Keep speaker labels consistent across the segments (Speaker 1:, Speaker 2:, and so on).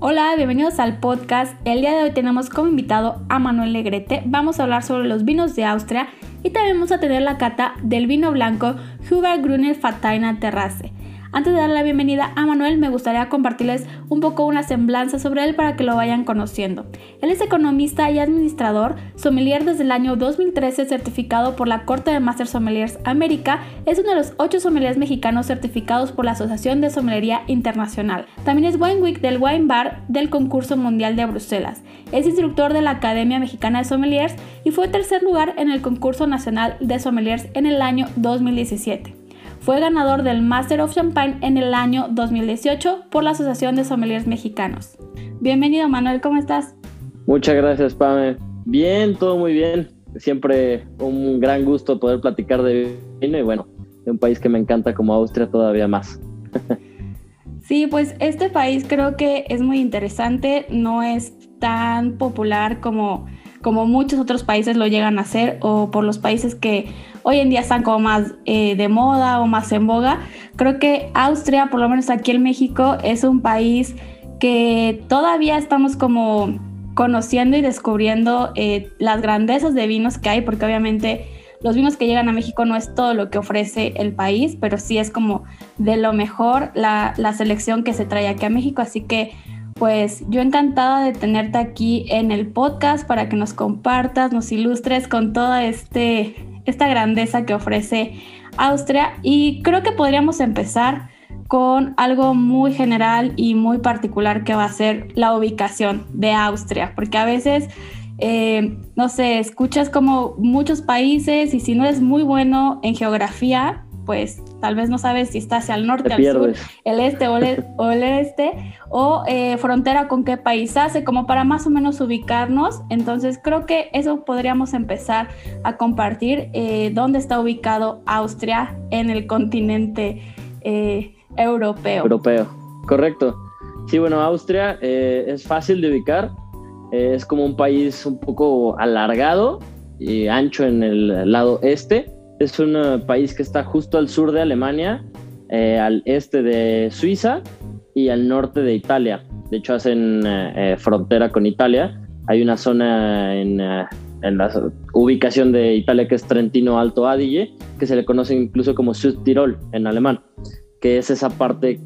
Speaker 1: Hola, bienvenidos al podcast. El día de hoy tenemos como invitado a Manuel Negrete. Vamos a hablar sobre los vinos de Austria y también vamos a tener la cata del vino blanco Huber Gruner Fataina Terrace. Antes de dar la bienvenida a Manuel, me gustaría compartirles un poco una semblanza sobre él para que lo vayan conociendo. Él es economista y administrador, sommelier desde el año 2013 certificado por la Corte de Master Sommeliers América, es uno de los ocho sommeliers mexicanos certificados por la Asociación de Sommelería Internacional. También es Wine Week del Wine Bar del Concurso Mundial de Bruselas. Es instructor de la Academia Mexicana de Sommeliers y fue tercer lugar en el Concurso Nacional de Sommeliers en el año 2017. Fue ganador del Master of Champagne en el año 2018 por la Asociación de Sommeliers Mexicanos. Bienvenido Manuel, ¿cómo estás?
Speaker 2: Muchas gracias, Pame. Bien, todo muy bien. Siempre un gran gusto poder platicar de vino y bueno, de un país que me encanta como Austria todavía más.
Speaker 1: Sí, pues este país creo que es muy interesante, no es tan popular como como muchos otros países lo llegan a hacer o por los países que hoy en día están como más eh, de moda o más en boga. Creo que Austria, por lo menos aquí en México, es un país que todavía estamos como conociendo y descubriendo eh, las grandezas de vinos que hay, porque obviamente los vinos que llegan a México no es todo lo que ofrece el país, pero sí es como de lo mejor la, la selección que se trae aquí a México. Así que pues yo encantada de tenerte aquí en el podcast para que nos compartas, nos ilustres con toda este, esta grandeza que ofrece Austria. Y creo que podríamos empezar con algo muy general y muy particular que va a ser la ubicación de Austria, porque a veces, eh, no sé, escuchas como muchos países y si no eres muy bueno en geografía, pues tal vez no sabes si está hacia el norte, al sur, el este o el, o el este, o eh, frontera con qué país hace, como para más o menos ubicarnos. Entonces creo que eso podríamos empezar a compartir, eh, dónde está ubicado Austria en el continente eh, europeo.
Speaker 2: Europeo, correcto. Sí, bueno, Austria es fácil de ubicar, es como un país un poco alargado y ancho en el lado este es un eh, país que está justo al sur de Alemania, eh, al este de Suiza y al norte de Italia. De hecho, hacen eh, frontera con Italia. Hay una zona en, la ubicación de Italia que es Trentino Alto Adige, que se le conoce incluso como Südtirol en alemán, que es esa parte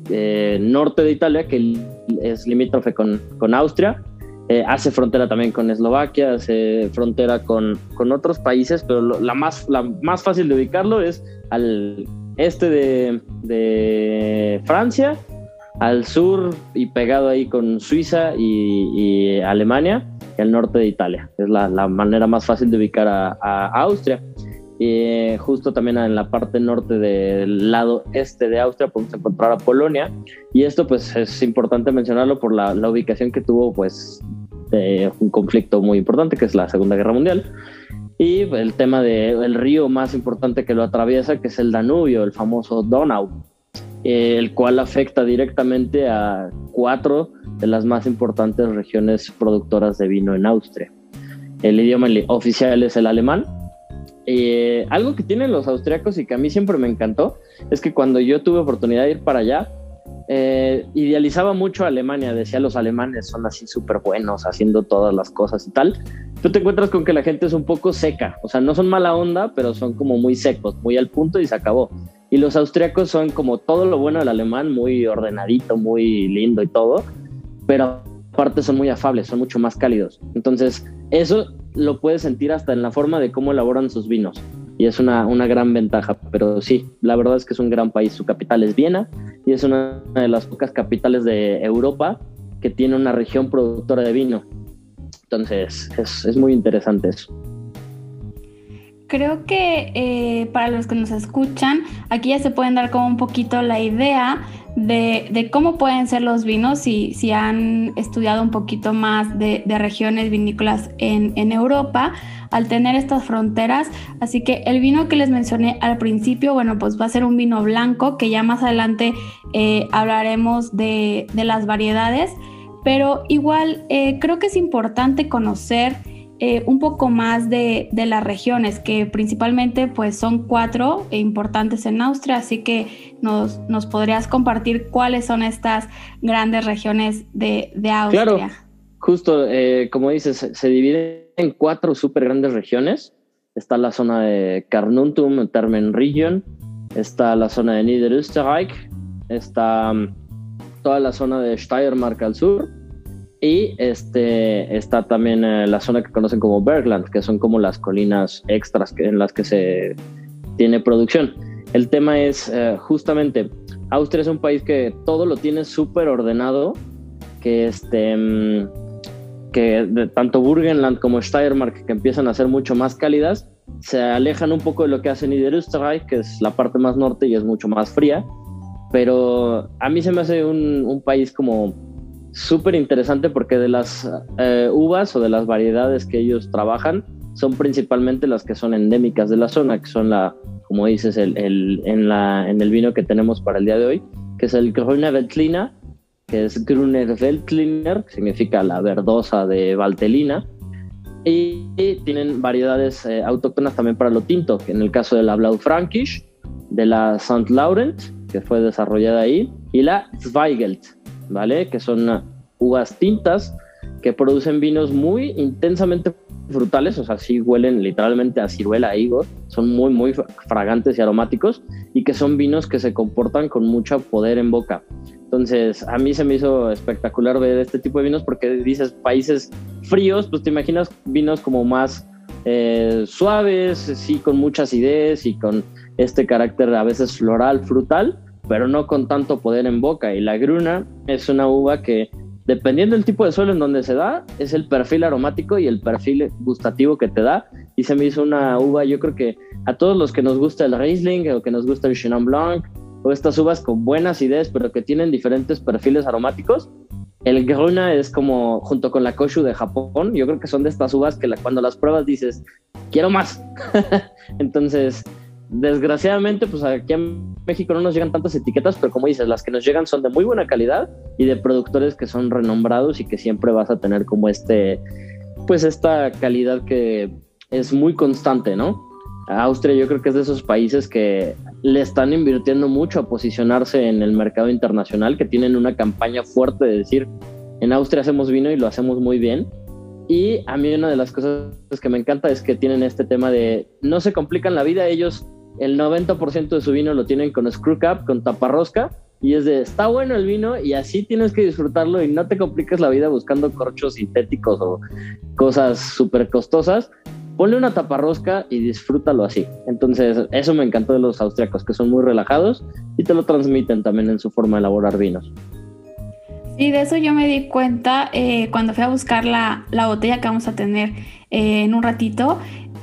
Speaker 2: norte de Italia que es limítrofe con, con Austria eh, hace frontera también con Eslovaquia, hace frontera con, con otros países, pero la, más, la más fácil de ubicarlo es al este de, de Francia, al sur y pegado ahí con Suiza y, Alemania, y al norte de Italia. Es la, la manera más fácil de ubicar a Austria. Y justo también en la parte norte del lado este de Austria podemos encontrar a Polonia y esto pues es importante mencionarlo por la, ubicación que tuvo pues un conflicto muy importante que es la Segunda Guerra Mundial y el tema del río más importante que lo atraviesa que es el Danubio, el famoso Donau, el cual afecta directamente a cuatro de las más importantes regiones productoras de vino en Austria. El idioma oficial es el alemán eh, algo que tienen los austriacos y que a mí siempre me encantó es que cuando yo tuve oportunidad de ir para allá, eh, idealizaba mucho a Alemania, decía los alemanes son así súper buenos haciendo todas las cosas y tal. Tú te encuentras con que la gente es un poco seca, o sea, no son mala onda, pero son como muy secos, muy al punto y se acabó. Y los austriacos son como todo lo bueno del alemán, muy ordenadito, muy lindo y todo, pero aparte son muy afables, son mucho más cálidos. Entonces, eso lo puedes sentir hasta en la forma de cómo elaboran sus vinos. Y es una, una gran ventaja. Pero sí, la verdad es que es un gran país. Su capital es Viena y es una de las pocas capitales de Europa que tiene una región productora de vino. Entonces, es, es muy interesante eso.
Speaker 1: Creo que eh, para los que nos escuchan, aquí ya se pueden dar como un poquito la idea de, cómo pueden ser los vinos si, si han estudiado un poquito más de, regiones vinícolas en, Europa al tener estas fronteras. Así que el vino que les mencioné al principio, bueno, pues va a ser un vino blanco que ya más adelante eh, hablaremos de, las variedades, pero igual eh, creo que es importante conocer eh, un poco más de, las regiones, que principalmente pues son cuatro importantes en Austria, así que nos, nos podrías compartir cuáles son estas grandes regiones de, Austria.
Speaker 2: Claro, justo eh, como dices, se divide en cuatro súper grandes regiones. Está la zona de Carnuntum, Termen Region, está la zona de Niederösterreich, está mm, toda la zona de Steiermark al sur, y este, está también eh, la zona que conocen como Bergland, que son como las colinas extras en las que se tiene producción. El tema es eh, justamente, Austria es un país que todo lo tiene súper ordenado, que, este, mm, que de, tanto Burgenland como Steiermark, que empiezan a ser mucho más cálidas, se alejan un poco de lo que hace Niederösterreich, que es la parte más norte y es mucho más fría. Pero a mí se me hace un, un país como súper interesante porque de las eh, uvas o de las variedades que ellos trabajan son principalmente las que son endémicas de la zona, que son la, como dices, el, en, la, en el vino que tenemos para el día de hoy, que es el Grüne Veltliner, que es Grüner Veltliner, que significa la verdosa de Valtelina, y, tienen variedades eh, autóctonas también para lo tinto, que en el caso de la Blau de la St. Laurent, que fue desarrollada ahí, y la Zweigelt, ¿vale? Que son uvas tintas que producen vinos muy intensamente frutales, o sea, sí huelen literalmente a ciruela, a higo, son muy, muy fragantes y aromáticos y que son vinos que se comportan con mucho poder en boca. Entonces, a mí se me hizo espectacular ver este tipo de vinos porque dices países fríos, pues te imaginas vinos como más eh, suaves, sí, con mucha acidez y con este carácter a veces floral, frutal, pero no con tanto poder en boca. Y la gruna es una uva que, dependiendo del tipo de suelo en donde se da, es el perfil aromático y el perfil gustativo que te da. Y se me hizo una uva, yo creo que a todos los que nos gusta el Riesling o que nos gusta el Chenin Blanc o estas uvas con buenas ideas, pero que tienen diferentes perfiles aromáticos, el Gruna es como, junto con la Koshu de Japón, yo creo que son de estas uvas que cuando las pruebas dices, quiero más. Entonces, desgraciadamente, pues aquí en México no nos llegan tantas etiquetas, pero como dices, las que nos llegan son de muy buena calidad y de productores que son renombrados y que siempre vas a tener como este, pues esta calidad que es muy constante, ¿no? Austria yo creo que es de esos países que le están invirtiendo mucho a posicionarse en el mercado internacional, que tienen una campaña fuerte de decir, en Austria hacemos vino y lo hacemos muy bien. Y a mí una de las cosas que me encanta es que tienen este tema de no se complican la vida, ellos el 90% de su vino lo tienen con screw cap, con taparrosca, y es de, está bueno el vino y así tienes que disfrutarlo y no te compliques la vida buscando corchos sintéticos o cosas súper costosas. Ponle una taparrosca y disfrútalo así. Entonces, eso me encantó de los austriacos, que son muy relajados y te lo transmiten también en su forma de elaborar vinos.
Speaker 1: Sí, de eso yo me di cuenta eh, cuando fui a buscar la, la, botella que vamos a tener eh, en un ratito.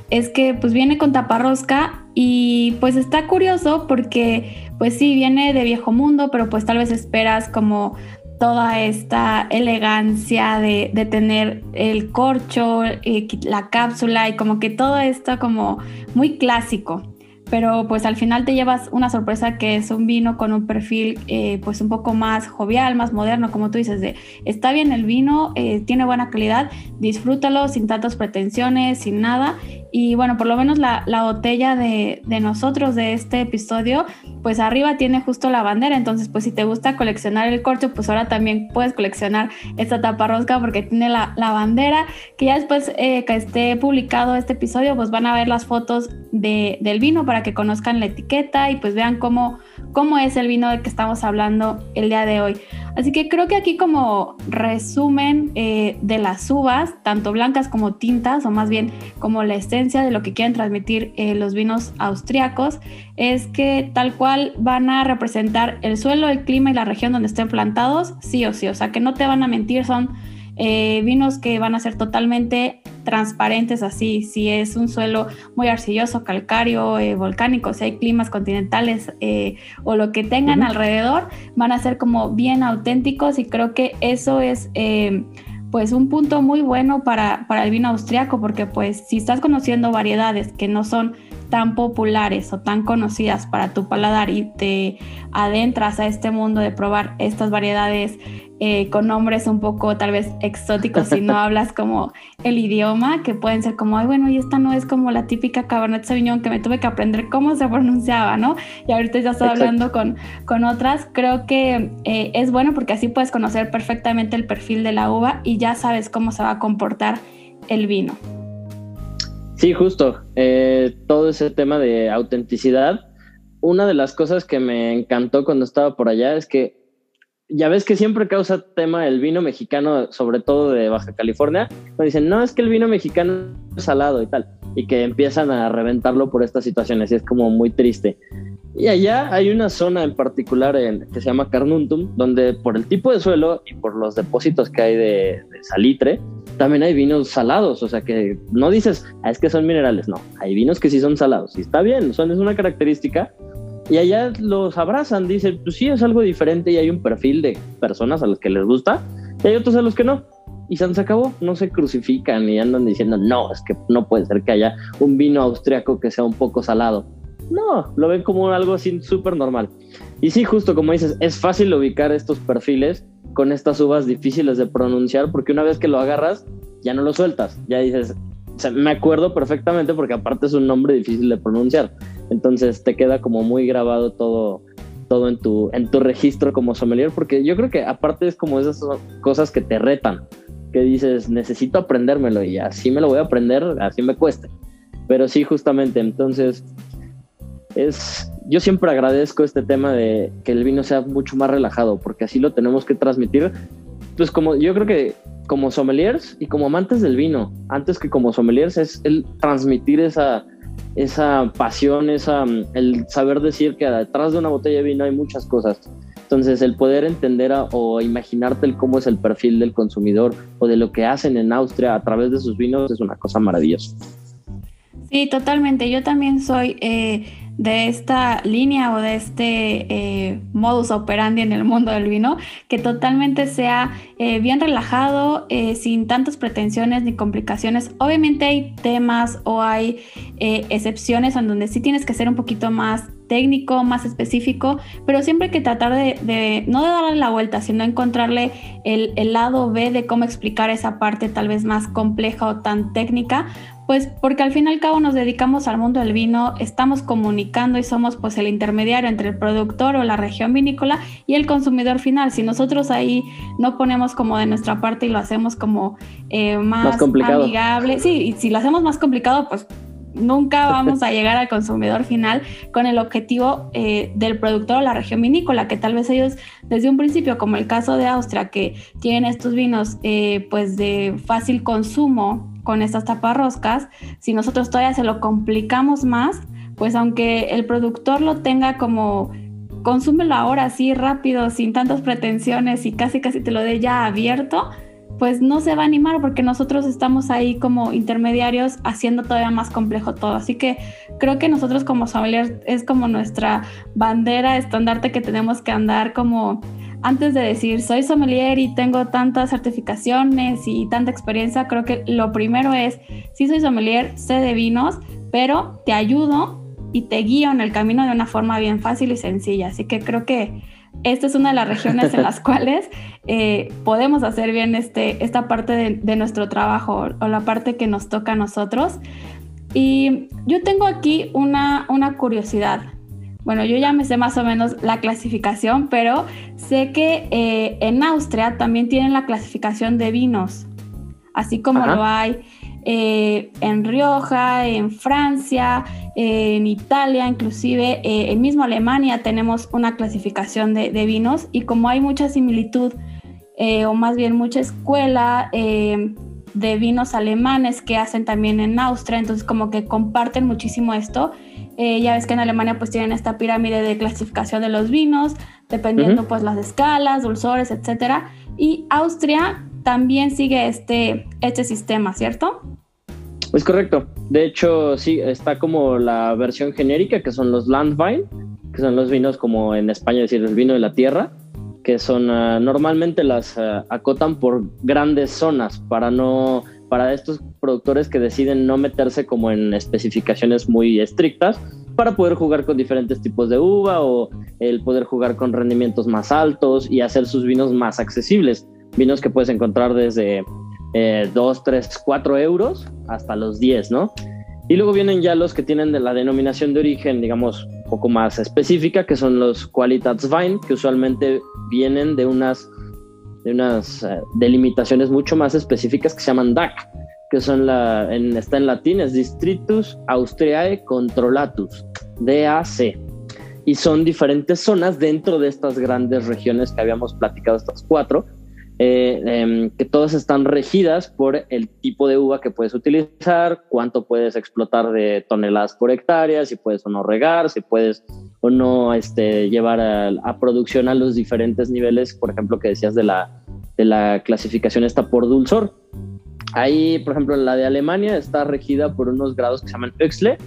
Speaker 1: Es que pues viene con taparrosca y pues está curioso porque pues sí, viene de viejo mundo, pero pues tal vez esperas como toda esta elegancia de, tener el corcho, eh, la cápsula y como que todo esto como muy clásico pero pues al final te llevas una sorpresa que es un vino con un perfil eh, pues un poco más jovial, más moderno, como tú dices, de está bien el vino, eh, tiene buena calidad, disfrútalo sin tantas pretensiones, sin nada. Y bueno, por lo menos la, botella de, de, nosotros de este episodio, pues arriba tiene justo la bandera, entonces pues si te gusta coleccionar el corcho, pues ahora también puedes coleccionar esta tapa rosca porque tiene la, la bandera, que ya después eh, que esté publicado este episodio, pues van a ver las fotos de, del vino para que conozcan la etiqueta y pues vean cómo, cómo es el vino del que estamos hablando el día de hoy. Así que creo que aquí como resumen eh, de las uvas, tanto blancas como tintas, o más bien como la esencia de lo que quieren transmitir eh, los vinos austriacos, es que tal cual van a representar el suelo, el clima y la región donde estén plantados, sí o sí. O sea, que no te van a mentir, son eh, vinos que van a ser totalmente transparentes así, si es un suelo muy arcilloso, calcáreo, eh, volcánico, si hay climas continentales eh, o lo que tengan alrededor, van a ser como bien auténticos y creo que eso es pues un punto muy bueno para, para el vino austriaco, porque pues si estás conociendo variedades que no son tan populares o tan conocidas para tu paladar y te adentras a este mundo de probar estas variedades eh, con nombres un poco tal vez exóticos si no hablas como el idioma, que pueden ser como, ay, bueno, y esta no es como la típica Cabernet Sauvignon que me tuve que aprender cómo se pronunciaba, ¿no? Y ahorita ya estoy hablando con, con otras. Creo que eh, es bueno porque así puedes conocer perfectamente el perfil de la uva y ya sabes cómo se va a comportar el vino.
Speaker 2: Sí, justo. Eh, todo ese tema de autenticidad. Una de las cosas que me encantó cuando estaba por allá es que ya ves que siempre causa tema el vino mexicano, sobre todo de Baja California. Me dicen, no, es que el vino mexicano es salado y tal. Y que empiezan a reventarlo por estas situaciones y es como muy triste. Y allá hay una zona en particular en, que se llama Carnuntum, donde por el tipo de suelo y por los depósitos que hay de, salitre, también hay vinos salados. O sea que no dices, ah, es que son minerales. No, hay vinos que sí son salados. Y está bien, son, es una característica. Y allá los abrazan, dicen, pues sí, es algo diferente y hay un perfil de personas a los que les gusta y hay otros a los que no. Y se acabó, no se crucifican y andan diciendo, no, es que no puede ser que haya un vino austriaco que sea un poco salado no, lo ven como algo así súper normal. Y sí, justo como dices, es fácil ubicar estos perfiles con estas uvas difíciles de pronunciar porque una vez que lo agarras, ya no lo sueltas. Ya dices, me acuerdo perfectamente porque aparte es un nombre difícil de pronunciar. Entonces te queda como muy grabado todo, todo en tu, en tu registro como sommelier porque yo creo que aparte es como esas cosas que te retan, que dices, necesito aprendérmelo y así me lo voy a aprender, así me cueste. Pero sí, justamente, entonces es, yo siempre agradezco este tema de que el vino sea mucho más relajado, porque así lo tenemos que transmitir. Pues como yo creo que como sommeliers y como amantes del vino, antes que como sommeliers, es el transmitir esa, esa pasión, esa, el saber decir que detrás de una botella de vino hay muchas cosas. Entonces, el poder entender o imaginarte el cómo es el perfil del consumidor o de lo que hacen en Austria a través de sus vinos es una cosa maravillosa.
Speaker 1: Sí, totalmente. Yo también soy eh, de esta línea o de este eh, modus operandi en el mundo del vino, que totalmente sea eh, bien relajado, eh, sin tantas pretensiones ni complicaciones. Obviamente hay temas o hay excepciones en donde sí tienes que ser un poquito más técnico, más específico, pero siempre hay que tratar de, no de darle la vuelta, sino encontrarle el, el lado B de cómo explicar esa parte tal vez más compleja o tan técnica pues porque al fin y al cabo nos dedicamos al mundo del vino, estamos comunicando y somos pues el intermediario entre el productor o la región vinícola y el consumidor final. Si nosotros ahí no ponemos como de nuestra parte y lo hacemos como eh, más, amigable, sí, y si lo hacemos más complicado, pues nunca vamos a llegar al consumidor final con el objetivo eh, del productor o la región vinícola, que tal vez ellos desde un principio, como el caso de Austria, que tienen estos vinos eh, pues de fácil consumo con estas taparroscas, si nosotros todavía se lo complicamos más, pues aunque el productor lo tenga como consúmelo ahora así rápido, sin tantas pretensiones y casi casi te lo dé ya abierto, pues no se va a animar porque nosotros estamos ahí como intermediarios haciendo todavía más complejo todo. Así que creo que nosotros como sommeliers es como nuestra bandera estandarte que tenemos que andar como antes de decir soy sommelier y tengo tantas certificaciones y tanta experiencia, creo que lo primero es, sí soy sommelier, sé de vinos, pero te ayudo y te guío en el camino de una forma bien fácil y sencilla. Así que creo que esta es una de las regiones en las cuales eh, podemos hacer bien este, esta parte de, de nuestro trabajo o la parte que nos toca a nosotros. Y yo tengo aquí una, una curiosidad. Bueno, yo ya me sé más o menos la clasificación, pero sé que eh, en Austria también tienen la clasificación de vinos, así como lo hay eh, en Rioja, en Francia, en Italia, inclusive eh, en mismo Alemania tenemos una clasificación de, vinos y como hay mucha similitud o más bien mucha escuela de vinos alemanes que hacen también en Austria, entonces como que comparten muchísimo esto eh, ya ves que en Alemania pues tienen esta pirámide de clasificación de los vinos, dependiendo pues las escalas, dulzores, etcétera. Y Austria también sigue este, este sistema, ¿cierto?
Speaker 2: Es correcto. De hecho, sí, está como la versión genérica, que son los Landvine, que son los vinos como en España decir el vino de la tierra, que son ah, normalmente las ah, acotan por grandes zonas para no para estos productores que deciden no meterse como en especificaciones muy estrictas para poder jugar con diferentes tipos de uva o el poder jugar con rendimientos más altos y hacer sus vinos más accesibles. Vinos que puedes encontrar desde 2, 3, 4 euros hasta los 10, ¿no? Y luego vienen ya los que tienen de la denominación de origen, digamos, un poco más específica, que son los Qualitätswein, que usualmente vienen de unas, de unas eh, delimitaciones mucho más específicas que se llaman DAC, que son la, en, está en latín, es Distritus Austriae Controllatus, DAC. Y son diferentes zonas dentro de estas grandes regiones que habíamos platicado, estas cuatro, eh, em, que todas están regidas por el tipo de uva que puedes utilizar, cuánto puedes explotar de toneladas por hectárea, si puedes o no regar, si puedes o no este, llevar a, producción a los diferentes niveles, por ejemplo, que decías de la, de la clasificación está por dulzor. Ahí, por ejemplo, la de Alemania está regida por unos grados que se llaman Öxle,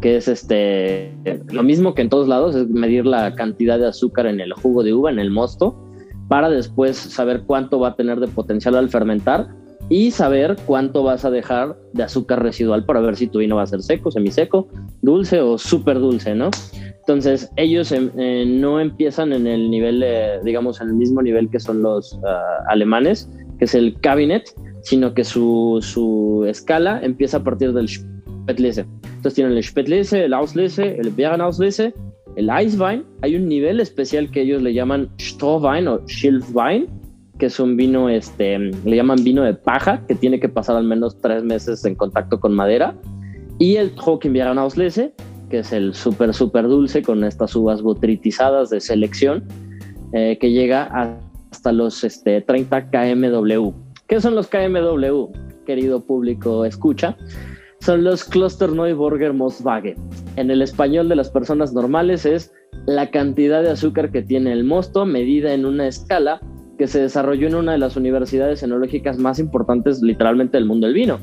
Speaker 2: que es este, lo mismo que en todos lados, es medir la cantidad de azúcar en el jugo de uva, en el mosto para después saber cuánto va a tener de potencial al fermentar y saber cuánto vas a dejar de azúcar residual para ver si tu vino va a ser seco, semiseco, dulce o súper dulce, ¿no? Entonces, ellos em, eh, no empiezan en el nivel, digamos, en el mismo nivel que son los ah, alemanes, que es el cabinet, sino que su, su escala empieza a partir del Spätlese. Entonces tienen el Spätlese, el Auslese, el Beerenauslese el Eiswein, hay un nivel especial que ellos le llaman Strohwein o Schilfwein, que es un vino, este, le llaman vino de paja, que tiene que pasar al menos tres meses en contacto con madera. Y el Trockenbeerenauslese, que es el súper, súper dulce con estas uvas botritizadas de selección, eh, que llega hasta los este, 30 kmw. ¿Qué son los kmw, querido público escucha? Son los Cluster Neuburger Mostwagen. En el español de las personas normales es la cantidad de azúcar que tiene el mosto medida en una escala que se desarrolló en una de las universidades enológicas más importantes literalmente del mundo del vino.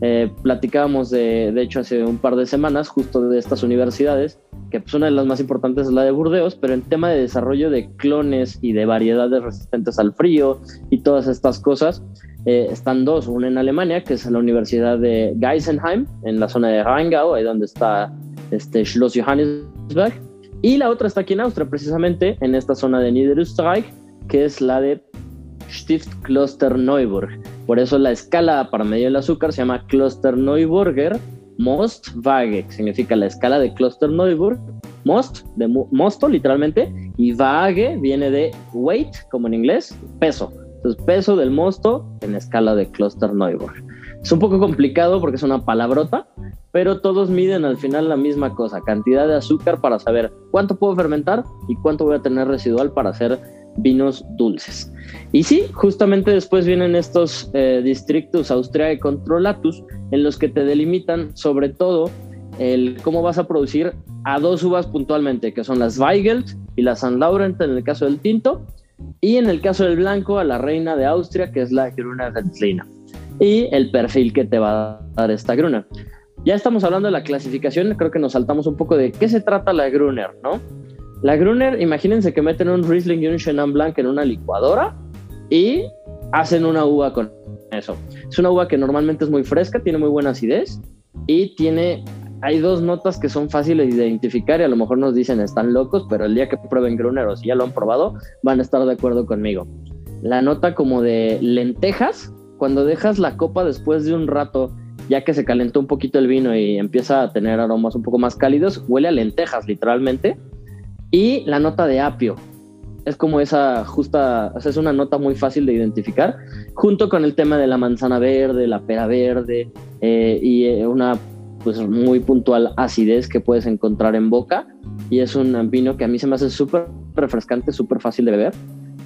Speaker 2: Eh, platicábamos de, de hecho hace un par de semanas justo de estas universidades, que pues una de las más importantes es la de Burdeos, pero en tema de desarrollo de clones y de variedades resistentes al frío y todas estas cosas, eh, están dos, una en Alemania, que es la Universidad de Geisenheim, en la zona de Rheingau, ahí donde está este Schloss Johannesberg, y la otra está aquí en Austria, precisamente en esta zona de Niederösterreich, que es la de Stift Kloster Neuburg. Por eso la escala para medir el azúcar se llama Kloster Neuburger Most Waage, que significa la escala de Kloster Neuburg. Most, de mosto literalmente, y Waage viene de weight, como en inglés, peso. Entonces, peso del mosto en escala de Cluster. Es un poco complicado porque es una palabrota, pero todos miden al final la misma cosa, cantidad de azúcar para saber cuánto puedo fermentar y cuánto voy a tener residual para hacer vinos dulces. Y sí, justamente después vienen estos eh, distritos Austriae Controllatus en los que te delimitan sobre todo el cómo vas a producir a dos uvas puntualmente, que son las Weigelt y las San Laurent en el caso del tinto, y en el caso del blanco, a la reina de Austria, que es la Gruna Veltliner. Y el perfil que te va a dar esta Gruner. Ya estamos hablando de la clasificación, creo que nos saltamos un poco de qué se trata la Gruner, ¿no? La Gruner, imagínense que meten un Riesling y un Chenin Blanc en una licuadora y hacen una uva con eso. Es una uva que normalmente es muy fresca, tiene muy buena acidez y tiene hay dos notas que son fáciles de identificar y a lo mejor nos dicen están locos, pero el día que prueben Gruner o si ya lo han probado, van a estar de acuerdo conmigo. La nota como de lentejas, cuando dejas la copa después de un rato, ya que se calentó un poquito el vino y empieza a tener aromas un poco más cálidos, huele a lentejas literalmente. Y la nota de apio, es como esa justa, es una nota muy fácil de identificar, junto con el tema de la manzana verde, la pera verde eh, y eh, una pues muy puntual acidez que puedes encontrar en boca. Y es un vino que a mí se me hace súper refrescante, súper fácil de beber.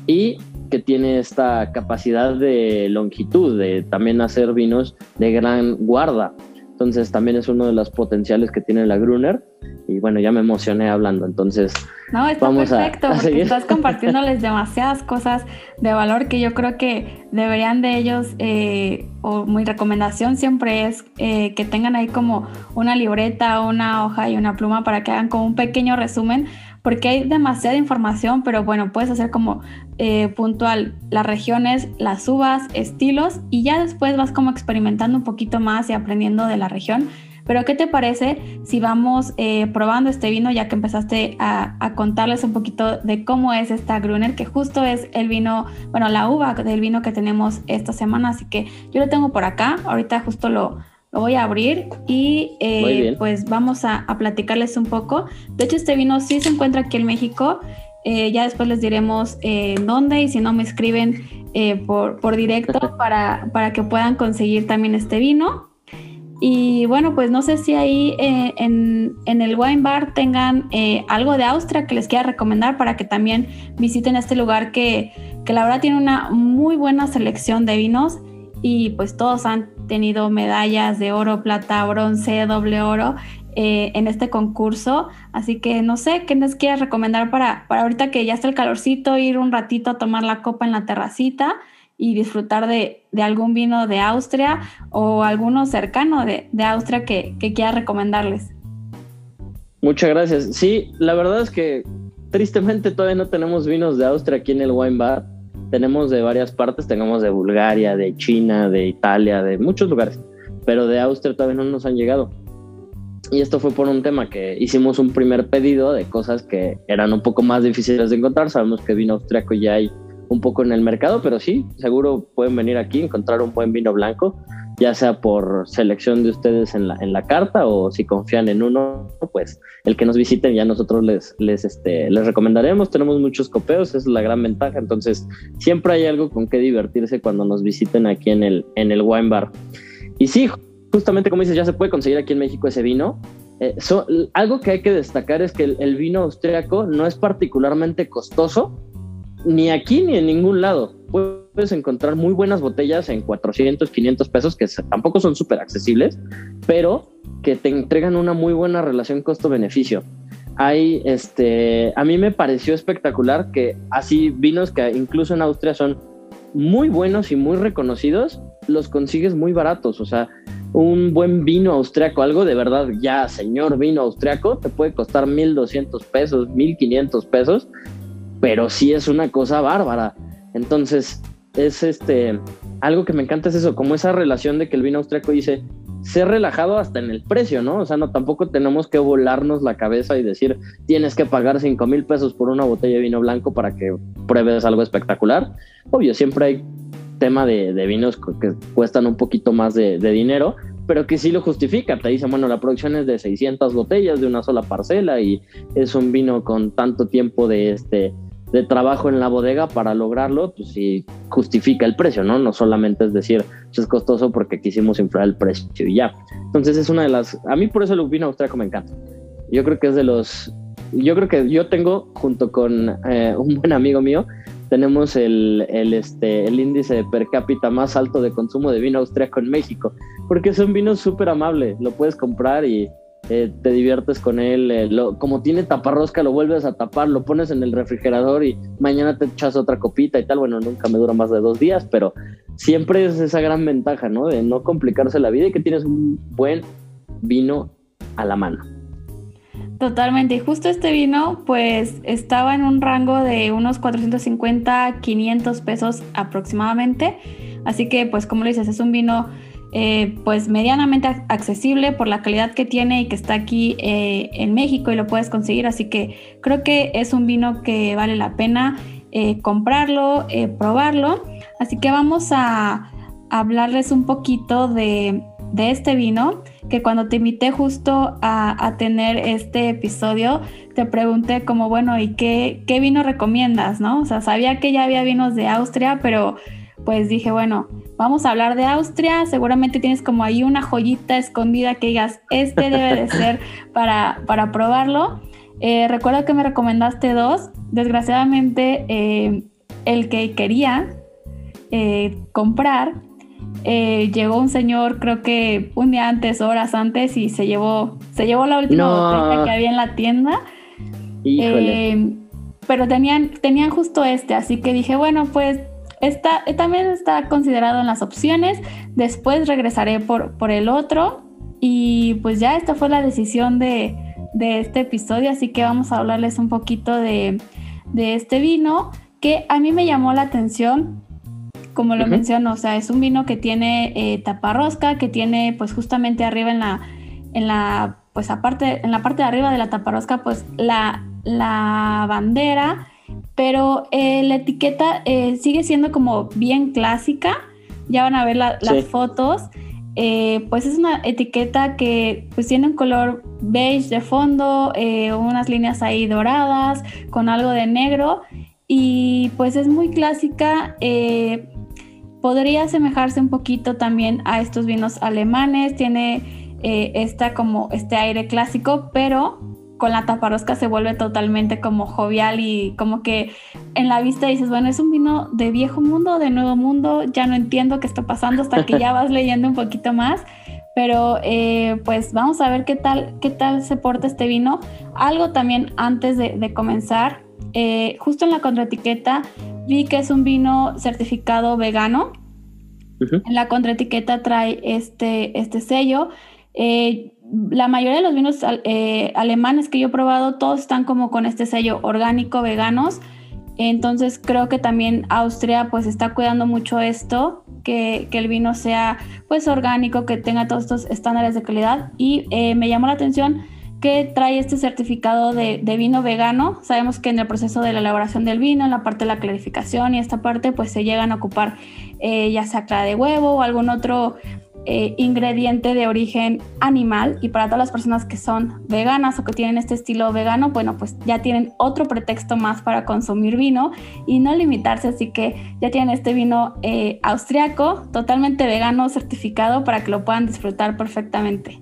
Speaker 2: Y que tiene esta capacidad de longitud, de también hacer vinos de gran guarda. Entonces también es uno de los potenciales que tiene la Gruner y bueno, ya me emocioné hablando, entonces...
Speaker 1: No, está perfecto, porque estás compartiéndoles demasiadas cosas de valor que yo creo que deberían de ellos, eh, o mi recomendación siempre es eh, que tengan ahí como una libreta, una hoja y una pluma para que hagan como un pequeño resumen, porque hay demasiada información, pero bueno, puedes hacer como eh, puntual las regiones, las uvas, estilos, y ya después vas como experimentando un poquito más y aprendiendo de la región pero ¿qué te parece si vamos eh, probando este vino ya que empezaste a, contarles un poquito de cómo es esta Gruner, que justo es el vino, bueno, la uva del vino que tenemos esta semana, así que yo lo tengo por acá, ahorita justo lo, voy a abrir y eh, pues vamos a, platicarles un poco. De hecho, este vino sí se encuentra aquí en México. Eh, ya después les diremos dónde y si no me escriben por, por directo para, para que puedan conseguir también este vino. Y bueno, pues no sé si ahí eh, en, el wine bar tengan eh, algo de Austria que les quiera recomendar para que también visiten este lugar que, la verdad tiene una muy buena selección de vinos y pues todos han tenido medallas de oro, plata, bronce, doble oro eh, en este concurso. Así que no sé qué les quiera recomendar para, para ahorita que ya está el calorcito, ir un ratito a tomar la copa en la terracita y disfrutar de, algún vino de Austria o alguno cercano de, Austria que, que quiera recomendarles.
Speaker 2: Muchas gracias. Sí, la verdad es que tristemente todavía no tenemos vinos de Austria aquí en el Wine Bar. Tenemos de varias partes, tenemos de Bulgaria, de China, de Italia, de muchos lugares, pero de Austria todavía no nos han llegado. Y esto fue por un tema que hicimos un primer pedido de cosas que eran un poco más difíciles de encontrar. Sabemos que vino austriaco ya hay un poco en el mercado, pero sí, seguro pueden venir aquí, encontrar un buen vino blanco, ya sea por selección de ustedes en la, en la carta o si confían en uno, pues el que nos visiten ya nosotros les, les, este, les recomendaremos. Tenemos muchos copeos, es la gran ventaja, entonces siempre hay algo con qué divertirse cuando nos visiten aquí en el, en el wine bar. Y sí, justamente como dices, ya se puede conseguir aquí en México ese vino. Eh, algo que hay que destacar es que el, el vino austriaco no es particularmente costoso, ni aquí ni en ningún lado. Puedes encontrar muy buenas botellas en 400, 500 pesos, que tampoco son súper accesibles, pero que te entregan una muy buena relación costo-beneficio. Hay, este, a mí me pareció espectacular que así vinos que incluso en Austria son muy buenos y muy reconocidos, los consigues muy baratos. O sea, un buen vino austriaco, algo de verdad ya, señor vino austriaco, te puede costar 1200 pesos, 1500 pesos pero sí es una cosa bárbara. Entonces, es este, algo que me encanta es eso, como esa relación de que el vino austriaco dice, ser relajado hasta en el precio, ¿no? O sea, no tampoco tenemos que volarnos la cabeza y decir, tienes que pagar 5 mil pesos por una botella de vino blanco para que pruebes algo espectacular. Obvio, siempre hay tema de, vinos que cuestan un poquito más de, de, dinero, pero que sí lo justifica. Te dicen, bueno, la producción es de 600 botellas de una sola parcela y es un vino con tanto tiempo de este de trabajo en la bodega para lograrlo, pues sí justifica el precio, ¿no? No solamente es decir, pues es costoso porque quisimos inflar el precio y ya. Entonces es una de las, a mí por eso el vino austriaco me encanta. Yo creo que es de los, yo creo que yo tengo junto con eh, un buen amigo mío, tenemos el, el, este, el índice per cápita más alto de consumo de vino austriaco en México, porque es un vino súper amable, lo puedes comprar y eh, te diviertes con él, eh, como tiene taparrosca lo vuelves a tapar, lo pones en el refrigerador y mañana te echas otra copita y tal, bueno, nunca me dura más de dos días, pero siempre es esa gran ventaja, ¿no? De no complicarse la vida y que tienes un buen vino a la mano.
Speaker 1: Totalmente, y justo este vino pues estaba en un rango de unos 450, 500 pesos aproximadamente, así que pues como lo dices, es un vino eh, pues medianamente accesible por la calidad que tiene y que está aquí eh, en México y lo puedes conseguir. Así que creo que es un vino que vale la pena eh, comprarlo, probarlo. Así que vamos a hablarles un poquito de, este vino, que cuando te invité justo a, tener este episodio, te pregunté como, bueno, ¿y qué, qué vino recomiendas? ¿No? O sea, sabía que ya había vinos de Austria, pero pues dije, bueno, vamos a hablar de Austria, seguramente tienes como ahí una joyita escondida que digas, este debe de ser para, para probarlo. Eh, recuerdo que me recomendaste dos, desgraciadamente eh, el que quería eh, comprar llegó un señor, creo que un día antes, horas antes, y se llevó, se llevó la última botella que había en la tienda. Pero tenían, tenían justo este, así que dije, bueno, pues está, también está considerado en las opciones. Después regresaré por, por el otro. Y pues ya esta fue la decisión de, de este episodio, así que vamos a hablarles un poquito de, de este vino que a mí me llamó la atención como lo menciono, o sea, es un vino que tiene eh, taparrosca, que tiene pues justamente arriba en la, en la, pues aparte, en la parte de arriba de la taparrosca, pues la, la bandera, pero eh, la etiqueta eh, sigue siendo como bien clásica, ya van a ver las fotos. pues es una etiqueta que pues tiene un color beige de fondo, unas líneas ahí doradas con algo de negro. Y pues es muy clásica. Podría asemejarse un poquito también a estos vinos alemanes, tiene eh, esta como este aire clásico, pero con la taparosca se vuelve totalmente como jovial y como que en la vista dices, bueno, es un vino de viejo mundo, de nuevo mundo, ya no entiendo qué está pasando hasta que ya vas leyendo un poquito más. Pero eh, pues vamos a ver qué tal, qué tal se porta este vino. Algo también antes de, comenzar, eh, justo en la contraetiqueta vi que es un vino certificado vegano. En la contraetiqueta trae este, este sello. Eh, la mayoría de los vinos eh, alemanes que yo he probado, todos están como con este sello orgánico, veganos. Entonces creo que también Austria pues está cuidando mucho esto, que, que el vino sea pues orgánico, que tenga todos estos estándares de calidad. Y eh, me llamó la atención que trae este certificado de, vino vegano. Sabemos que en el proceso de la elaboración del vino, en la parte de la clarificación y esta parte, pues se llegan a ocupar eh, ya sea clara de huevo o algún otro eh, ingrediente de origen animal. Y para todas las personas que son veganas o que tienen este estilo vegano, bueno, pues ya tienen otro pretexto más para consumir vino y no limitarse. Así que ya tienen este vino eh, austriaco, totalmente vegano, certificado para que lo puedan disfrutar perfectamente.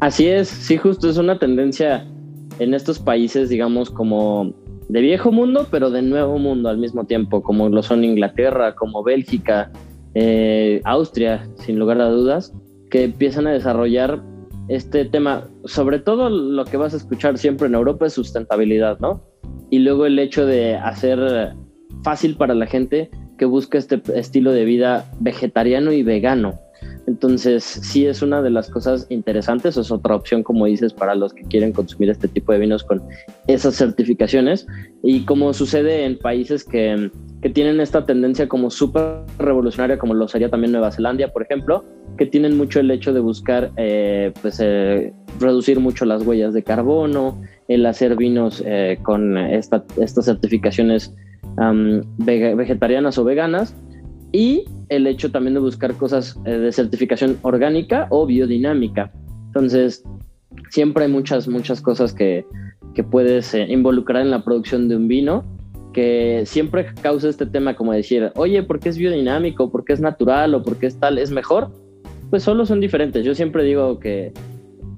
Speaker 2: Así es, sí, justo es una tendencia en estos países, digamos, como de viejo mundo, pero de nuevo mundo al mismo tiempo, como lo son Inglaterra, como Bélgica, eh, Austria, sin lugar a dudas, que empiezan a desarrollar este tema. Sobre todo lo que vas a escuchar siempre en Europa es sustentabilidad, ¿no? Y luego el hecho de hacer fácil para la gente que busca este estilo de vida vegetariano y vegano. Entonces, sí es una de las cosas interesantes, es otra opción, como dices, para los que quieren consumir este tipo de vinos con esas certificaciones. Y como sucede en países que, tienen esta tendencia como súper revolucionaria, como lo sería también Nueva Zelanda, por ejemplo, que tienen mucho el hecho de buscar, eh, pues, eh, reducir mucho las huellas de carbono, el hacer vinos eh, con estas certificaciones vegetarianas o veganas y el hecho también de buscar cosas eh, de certificación orgánica o biodinámica. Entonces, siempre hay muchas, muchas cosas que, que puedes eh, involucrar en la producción de un vino que siempre causa este tema como decir, oye, ¿por qué es biodinámico? ¿Por qué es natural? ¿O por qué es tal? ¿Es mejor? Pues solo son diferentes. Yo siempre digo que,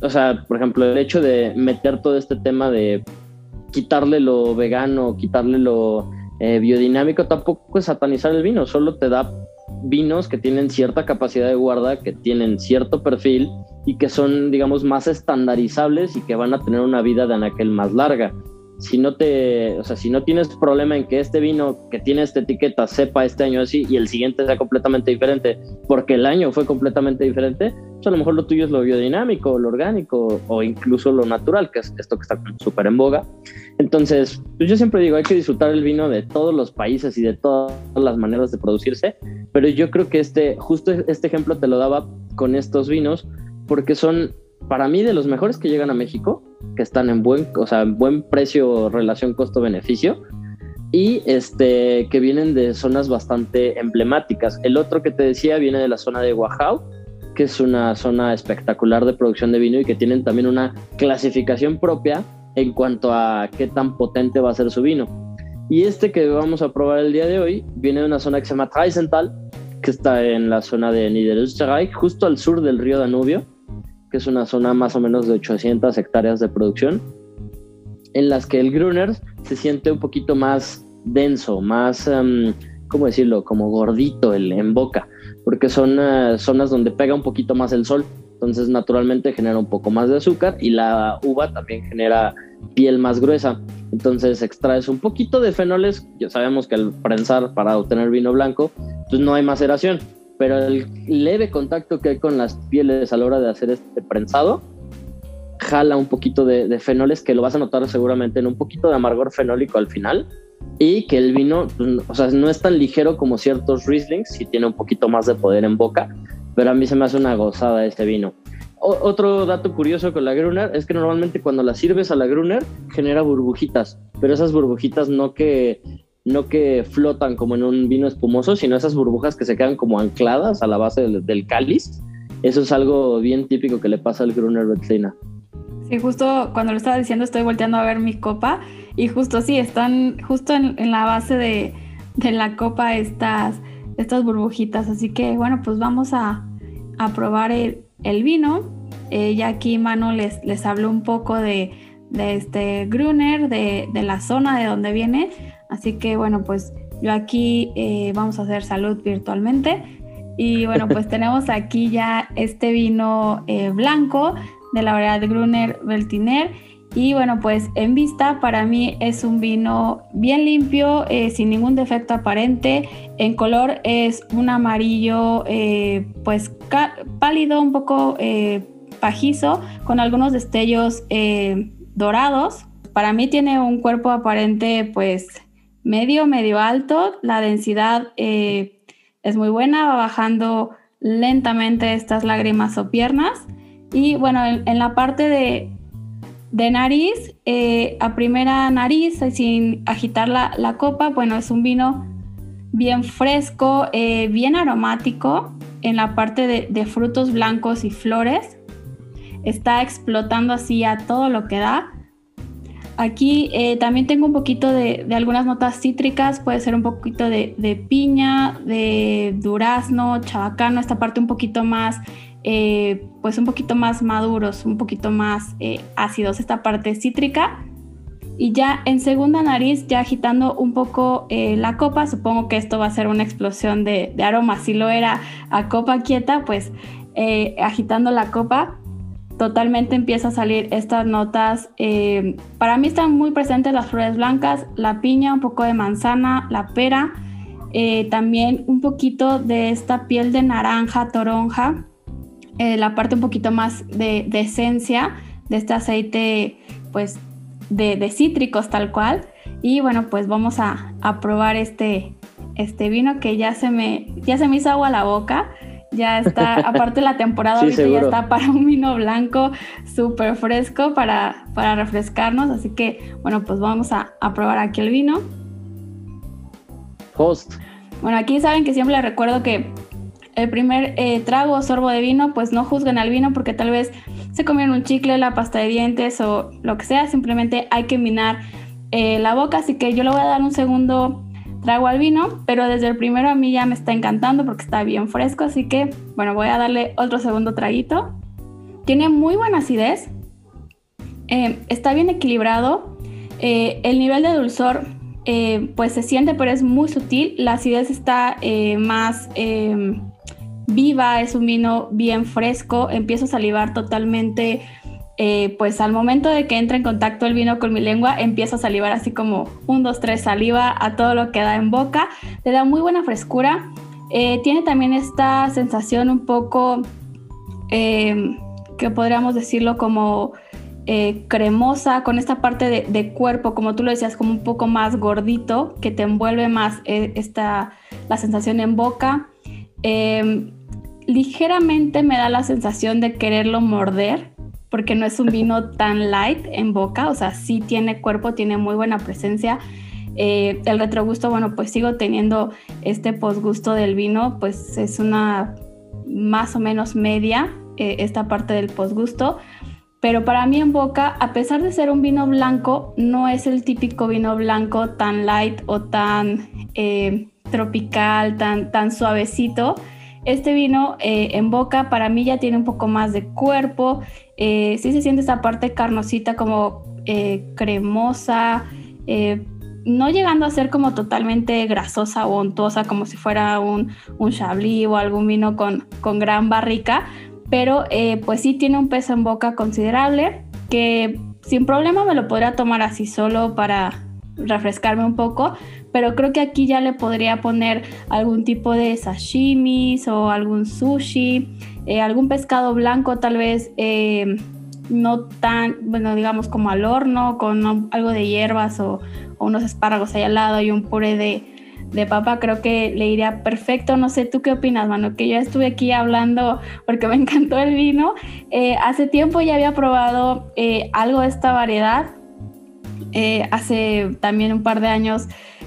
Speaker 2: o sea, por ejemplo, el hecho de meter todo este tema de quitarle lo vegano, quitarle lo eh, biodinámico tampoco es satanizar el vino, solo te da vinos que tienen cierta capacidad de guarda, que tienen cierto perfil y que son, digamos, más estandarizables y que van a tener una vida de anaquel más larga si no te, o sea, si no tienes problema en que este vino que tiene esta etiqueta sepa este año así y el siguiente sea completamente diferente, porque el año fue completamente diferente, pues a lo mejor lo tuyo es lo biodinámico, lo orgánico o incluso lo natural, que es esto que está súper en boga. Entonces, pues yo siempre digo, hay que disfrutar el vino de todos los países y de todas las maneras de producirse, pero yo creo que este, justo este ejemplo te lo daba con estos vinos, porque son para mí de los mejores que llegan a México, que están en buen, o sea, en buen precio relación costo-beneficio y este que vienen de zonas bastante emblemáticas. El otro que te decía viene de la zona de Oaxaca, que es una zona espectacular de producción de vino y que tienen también una clasificación propia en cuanto a qué tan potente va a ser su vino. Y este que vamos a probar el día de hoy viene de una zona que se llama Treisental, que está en la zona de Niederösterreich, justo al sur del río Danubio que es una zona más o menos de 800 hectáreas de producción, en las que el Gruner se siente un poquito más denso, más, um, ¿cómo decirlo?, como gordito el, en boca. porque son eh, zonas donde pega un poquito más el sol, entonces naturalmente genera un poco más de azúcar y la uva también genera piel más gruesa, entonces extraes un poquito de fenoles, ya sabemos que al prensar para obtener vino blanco, pues no hay maceración, pero el leve contacto que hay con las pieles a la hora de hacer este prensado, jala un poquito de, fenoles que lo vas a notar seguramente en un poquito de amargor fenólico al final y que el vino, o sea, no es tan ligero como ciertos Rieslings, sí tiene un poquito más de poder en boca, pero a mí se me hace una gozada este vino. otro dato curioso con la Gruner es que normalmente cuando la sirves a la Gruner genera burbujitas, pero esas burbujitas no que no que flotan como en un vino espumoso, sino esas burbujas que se quedan como ancladas a la base del, cáliz. Eso es algo bien típico que le pasa al Gruner Veltliner.
Speaker 1: Sí, justo cuando lo estaba diciendo estoy volteando a ver mi copa y justo sí, están justo en, la base de, la copa estas, burbujitas. Así que bueno, pues vamos a, probar el, vino. Eh, ya aquí Manu les, habló un poco de, este Gruner, de, la zona de donde viene. Así que bueno, pues yo aquí eh, vamos a hacer salud virtualmente. Y bueno, pues tenemos aquí ya este vino eh, blanco de la variedad Gruner Veltiner. Y bueno, pues en vista para mí es un vino bien limpio, eh, sin ningún defecto aparente. En color es un amarillo pues pálido, un poco pajizo, con algunos destellos dorados. Para mí tiene un cuerpo aparente pues medio, medio alto. La densidad eh, es muy buena, va bajando lentamente estas lágrimas o piernas. Y bueno, en, la parte de, nariz, eh, a primera nariz, sin agitar la, copa, bueno, es un vino bien fresco, eh, bien aromático. En la parte de, de frutos blancos y flores, está explotando así a todo lo que da. Aquí eh, también tengo un poquito de, algunas notas cítricas, puede ser un poquito de, piña, de durazno, chabacano, esta parte un poquito más, eh, pues un poquito más maduros, un poquito más eh, ácidos, esta parte cítrica. Y ya en segunda nariz, ya agitando un poco la copa, supongo que esto va a ser una explosión de, de aroma. Si lo era a copa quieta, pues agitando la copa, totalmente empieza a salir estas notas. Eh, para mí están muy presentes las flores blancas, la piña, un poco de manzana, la pera, eh, también un poquito de esta piel de naranja, toronja, eh, la parte un poquito más de, esencia de este aceite, pues de, cítricos tal cual. Y bueno, pues vamos a, probar este, este vino que ya se me, ya se me hizo agua a la boca ya está, aparte la temporada ahorita ya está para un vino blanco súper fresco para, para refrescarnos, así que bueno, pues vamos a, probar aquí el vino.
Speaker 2: Host.
Speaker 1: Bueno, aquí saben que siempre les recuerdo que el primer eh, trago o sorbo de vino, pues no juzguen al vino porque tal vez se comieron un chicle, la pasta de dientes o lo que sea, simplemente hay que minar eh, la boca, así que yo le voy a dar un segundo trago al vino, pero desde el primero a mí ya me está encantando porque está bien fresco, así que bueno, voy a darle otro segundo traguito. Tiene muy buena acidez, eh, está bien equilibrado, eh, el nivel de dulzor eh, pues se siente pero es muy sutil, la acidez está más viva, es un vino bien fresco, empiezo a salivar totalmente eh, pues al momento de que entra en contacto el vino con mi lengua, empiezo a salivar así como un, dos, tres saliva a todo lo que da en boca. Le da muy buena frescura. Eh, tiene también esta sensación un poco, em, que podríamos decirlo como eh, cremosa, con esta parte de, cuerpo, como tú lo decías, como un poco más gordito, que te envuelve más esta, la sensación en boca. Ligeramente me da la sensación de quererlo morder, porque no es un vino tan light en boca, o sea, sí tiene cuerpo, tiene muy buena presencia. Eh, el retrogusto, bueno, pues sigo teniendo este posgusto del vino, pues es una más o menos media eh, esta parte del posgusto. Pero para mí en boca, a pesar de ser un vino blanco, no es el típico vino blanco tan light o tan eh, tropical, tan, tan suavecito. Este vino en boca para mí ya tiene un poco más de cuerpo, eh, sí se siente esa parte carnosita como eh, cremosa, eh, no llegando a ser como totalmente grasosa o untuosa, como si fuera un, un chablis o algún vino con, con gran barrica, pero eh, pues sí tiene un peso en boca considerable que sin problema me lo podría tomar así solo para refrescarme un poco, pero creo que aquí ya le podría poner algún tipo de sashimis o algún sushi, eh, algún pescado blanco tal vez eh, no tan, bueno, digamos como al horno, con algo de hierbas o, unos espárragos ahí al lado y un puré de, de papa, creo que le iría perfecto. No sé, ¿tú qué opinas, mano? Que yo estuve aquí hablando porque me encantó el vino. Eh, hace tiempo ya había probado algo de esta variedad. hace también un par de años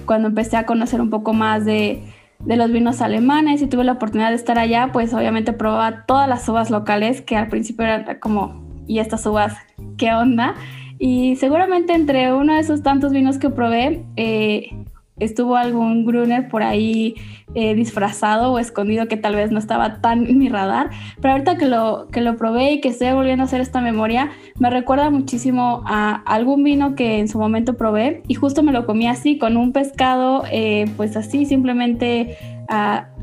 Speaker 1: cuando empecé a conocer un poco más de, los vinos alemanes y tuve la oportunidad de estar allá, pues obviamente probaba todas las uvas locales, que al principio era como, ¿y estas uvas qué onda? Y seguramente entre uno de esos tantos vinos que probé, eh, estuvo algún Gruner por ahí eh, disfrazado o escondido que tal vez no estaba tan en mi radar, pero ahorita que lo, que lo probé y que estoy volviendo a hacer esta memoria, me recuerda muchísimo a algún vino que en su momento probé y justo me lo comí así, con un pescado, eh, pues así simplemente...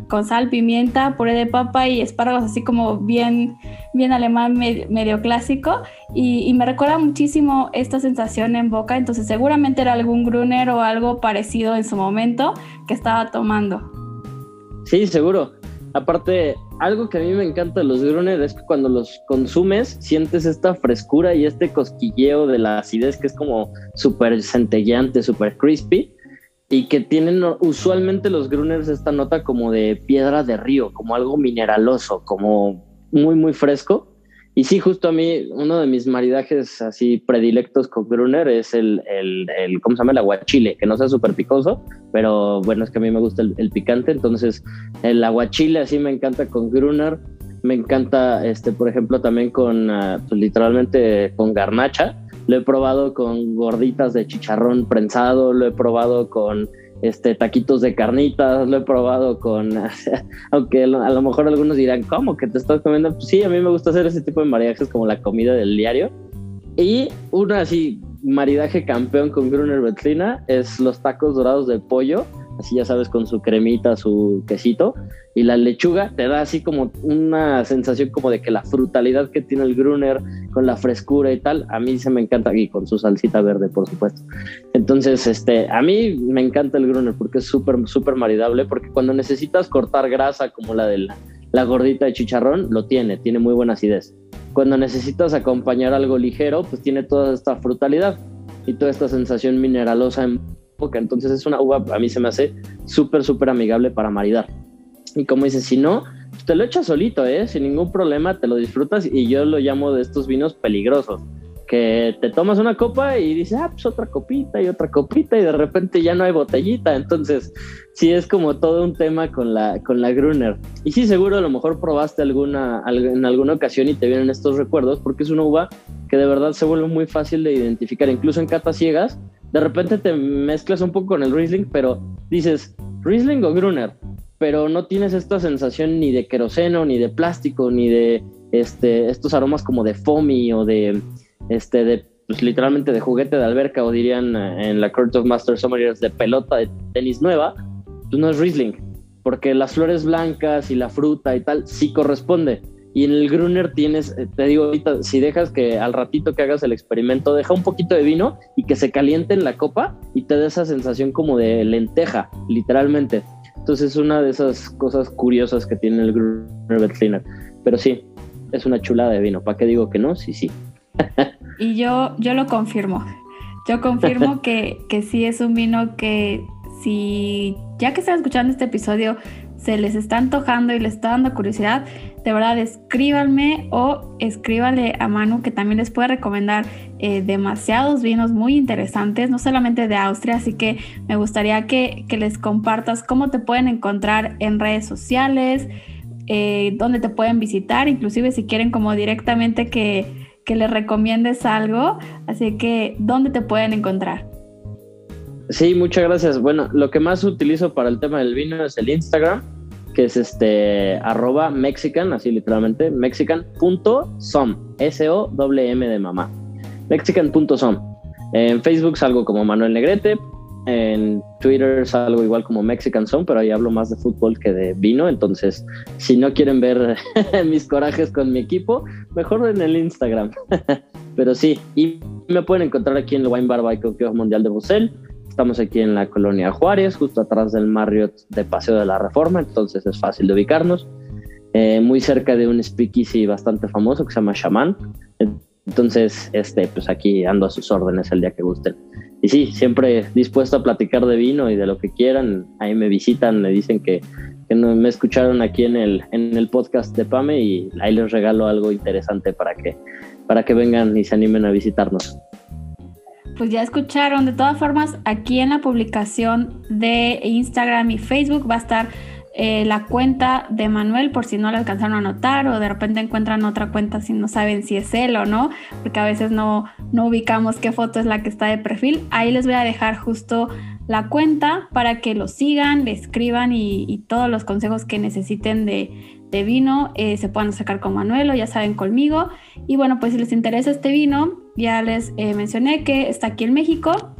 Speaker 1: Con sal, pimienta, puré de papa y espárragos así como bien, bien alemán, medio, clásico. Y, me recuerda muchísimo esta sensación en boca, entonces seguramente era algún Gruner o algo parecido en su momento que estaba tomando.
Speaker 2: Sí, seguro. Aparte, algo que a mí me encanta de los Gruner es que cuando los consumes sientes esta frescura y este cosquilleo de la acidez que es como súper centelleante, súper crispy y que tienen usualmente los gruners esta nota como de piedra de río, como algo mineraloso, como muy, muy fresco. Y sí, justo a mí, uno de mis maridajes así predilectos con Gruner es el, el, el ¿cómo se llama? El aguachile, que no sea súper picoso, pero bueno, es que a mí me gusta el, picante, entonces el aguachile así me encanta con Gruner, me encanta, este, por ejemplo, también con, ah, pues, literalmente con garnacha, lo he probado con gorditas de chicharrón prensado, lo he probado con este, taquitos de carnitas, lo he probado con, aunque a lo mejor algunos dirán, ¿cómo que te estás comiendo? Pues sí, a mí me gusta hacer ese tipo de maridajes como la comida del diario. Y una así, maridaje campeón con Gruner Betlina es los tacos dorados de pollo así ya sabes, con su cremita, su quesito, y la lechuga te da así como una sensación como de que la frutalidad que tiene el Gruner con la frescura y tal, a mí se me encanta, y con su salsita verde, por supuesto. Entonces, este, a mí me encanta el Gruner porque es súper, súper maridable, porque cuando necesitas cortar grasa como la de la, gordita de chicharrón, lo tiene, tiene muy buena acidez. Cuando necesitas acompañar algo ligero, pues tiene toda esta frutalidad y toda esta sensación mineralosa en entonces es una uva, a mí se me hace súper, súper amigable para maridar. Y como dices, si no, te lo echas solito, ¿eh? Sin ningún problema, te lo disfrutas y yo lo llamo de estos vinos peligrosos. Que te tomas una copa y dices, ah, pues otra copita y otra copita y de repente ya no hay botellita. Entonces, sí es como todo un tema con la, con la Gruner. Y sí, seguro a lo mejor probaste alguna, en alguna ocasión y te vienen estos recuerdos porque es una uva que de verdad se vuelve muy fácil de identificar. Incluso en catas ciegas, de repente te mezclas un poco con el Riesling, pero dices, Riesling o Gruner, pero no tienes esta sensación ni de queroseno, ni de plástico, ni de este, estos aromas como de foamy o de, este, de pues, literalmente de juguete de alberca, o dirían eh, en la Court of Master Sommeliers de pelota de tenis nueva, pues no es Riesling, porque las flores blancas y la fruta y tal sí corresponde y en el Gruner tienes, eh, te digo ahorita, si dejas que al ratito que hagas el experimento, deja un poquito de vino y que se caliente en la copa y te da esa sensación como de lenteja, literalmente. Entonces es una de esas cosas curiosas que tiene el Gruner Veltliner. Pero sí, es una chulada de vino. ¿Para qué digo que no? Sí, sí.
Speaker 1: y yo, yo lo confirmo. Yo confirmo que, que sí es un vino que si ya que están escuchando este episodio se les está antojando y les está dando curiosidad, de verdad escríbanme o escríbanle a Manu que también les puede recomendar eh, demasiados vinos muy interesantes, no solamente de Austria, así que me gustaría que, les compartas cómo te pueden encontrar en redes sociales, eh, dónde te pueden visitar, inclusive si quieren como directamente que, que les recomiendes algo, así que dónde te pueden encontrar.
Speaker 2: Sí, muchas gracias. Bueno, lo que más utilizo para el tema del vino es el Instagram que es este arroba mexican, así literalmente, mexican.som, S-O-M de mamá, mexican.som. En Facebook salgo como Manuel Negrete, En Twitter salgo igual como Mexican Zone, pero ahí hablo más de fútbol que de vino. Entonces, si no quieren ver mis corajes con mi equipo, mejor en el Instagram. pero sí, y me pueden encontrar aquí en el Wine Bar by Mundial de Bruselas. Estamos aquí en la colonia Juárez, justo atrás del Marriott de Paseo de la Reforma, entonces es fácil de ubicarnos. Eh, muy cerca de un speakeasy bastante famoso que se llama Shaman. Entonces, este, pues aquí ando a sus órdenes el día que gusten. Y sí, siempre dispuesto a platicar de vino y de lo que quieran. Ahí me visitan, me dicen que, que me escucharon aquí en el, en el podcast de Pame y ahí les regalo algo interesante para que, para que vengan y se animen a visitarnos.
Speaker 1: Pues ya escucharon, de todas formas, aquí en la publicación de Instagram y Facebook va a estar eh, la cuenta de Manuel por si no la alcanzaron a notar o de repente encuentran otra cuenta si no saben si es él o no, porque a veces no, no ubicamos qué foto es la que está de perfil. Ahí les voy a dejar justo la cuenta para que lo sigan, le escriban y, todos los consejos que necesiten de, vino eh, se puedan sacar con Manuel o ya saben conmigo. Y bueno, pues si les interesa este vino, ya les eh, mencioné que está aquí en México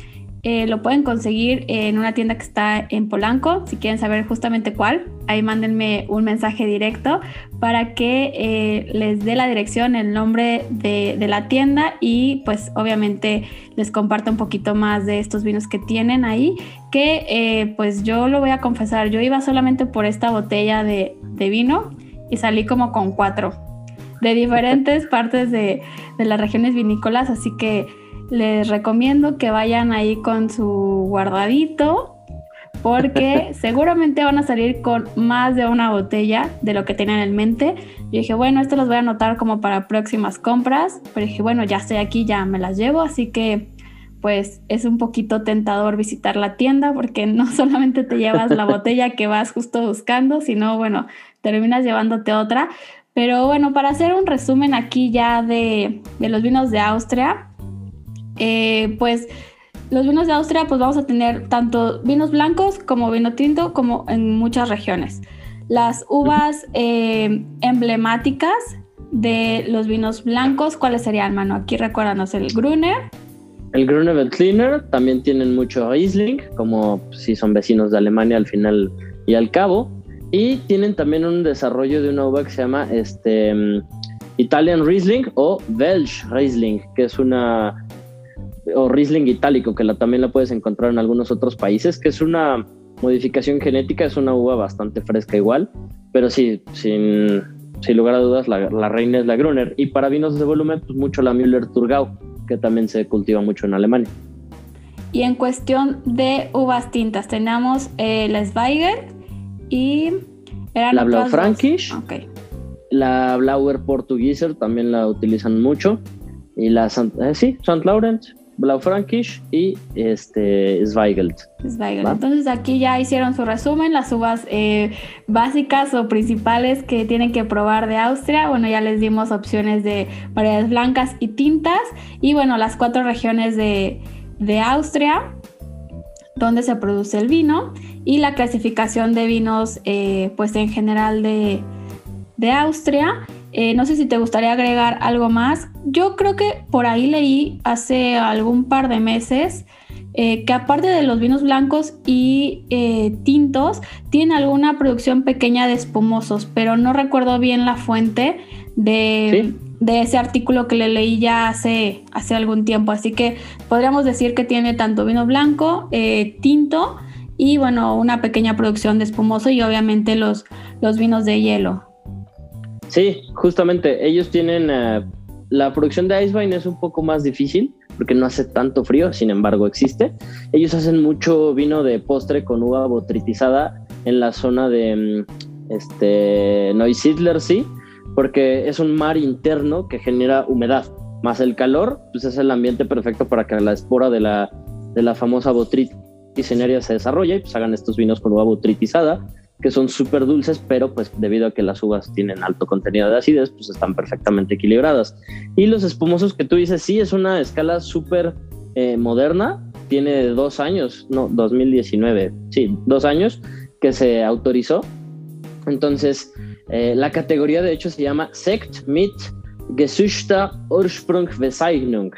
Speaker 1: eh, lo pueden conseguir en una tienda que está en Polanco. Si quieren saber justamente cuál, ahí mándenme un mensaje directo para que eh, les dé la dirección, el nombre de, la tienda y pues obviamente les comparta un poquito más de estos vinos que tienen ahí. Que pues yo lo voy a confesar, yo iba solamente por esta botella de, vino y salí como con cuatro de diferentes partes de, de las regiones vinícolas, así que les recomiendo que vayan ahí con su guardadito porque seguramente van a salir con más de una botella de lo que tenían en mente. Yo dije, bueno, esto los voy a anotar como para próximas compras, pero dije, bueno, ya estoy aquí, ya me las llevo, así que pues es un poquito tentador visitar la tienda porque no solamente te llevas la botella que vas justo buscando, sino bueno, terminas llevándote otra. Pero bueno, para hacer un resumen aquí ya de, de los vinos de Austria, eh, pues los vinos de Austria, pues vamos a tener tanto vinos blancos como vino tinto, como en muchas regiones. Las uvas eh, emblemáticas de los vinos blancos, ¿cuáles serían, mano? Aquí recuérdanos el Gruner.
Speaker 2: El Gruner Veltliner, también tienen mucho Riesling, como si son vecinos de Alemania al final y al cabo. Y tienen también un desarrollo de una uva que se llama este, mm, Italian Riesling o Welsh Riesling, que es una o Riesling itálico, que también la puedes encontrar en algunos otros países, que es una modificación genética, es una uva bastante fresca igual, pero sí, sin, sin lugar a dudas, la, reina es la Gruner. Y para vinos de volumen, pues mucho la Müller-Thurgau, que también se cultiva mucho en Alemania.
Speaker 1: Y en cuestión de uvas tintas, tenemos eh, la Zweigert y...
Speaker 2: la Blau Frankish. La Blauer Portugieser también la utilizan mucho. Y la eh, sí, St. Laurent Blaufränkisch y este Zweigelt.
Speaker 1: Zweigelt. Entonces aquí ya hicieron su resumen, las uvas eh, básicas o principales que tienen que probar de Austria. Bueno, ya les dimos opciones de variedades blancas y tintas. Y bueno, las cuatro regiones de, Austria donde se produce el vino y la clasificación de vinos eh, pues en general de, de Austria. Eh, no sé si te gustaría agregar algo más. Yo creo que por ahí leí hace algún par de meses eh, que aparte de los vinos blancos y tintos, tiene alguna producción pequeña de espumosos, pero no recuerdo bien la fuente de, ese artículo que le leí ya hace, hace algún tiempo. Así que podríamos decir que tiene tanto vino blanco, tinto y bueno, una pequeña producción de espumoso y obviamente los, los vinos de hielo.
Speaker 2: Sí, justamente, ellos tienen... Eh, la producción de Icevine es un poco más difícil porque no hace tanto frío, sin embargo existe. Ellos hacen mucho vino de postre con uva botritizada en la zona de mm, este, Neusiedler, sí, porque es un mar interno que genera humedad, más el calor, pues es el ambiente perfecto para que la espora de la, de la famosa botrytis se desarrolle y pues hagan estos vinos con uva botritizada que son súper dulces, pero pues debido a que las uvas tienen alto contenido de acidez, pues están perfectamente equilibradas. Y los espumosos que tú dices, sí, es una escala súper eh, moderna, tiene dos años, no, 2019, sí, dos años que se autorizó. Entonces, eh, la categoría de hecho se llama Sekt mit Gesüchter Ursprung Bezeichnung.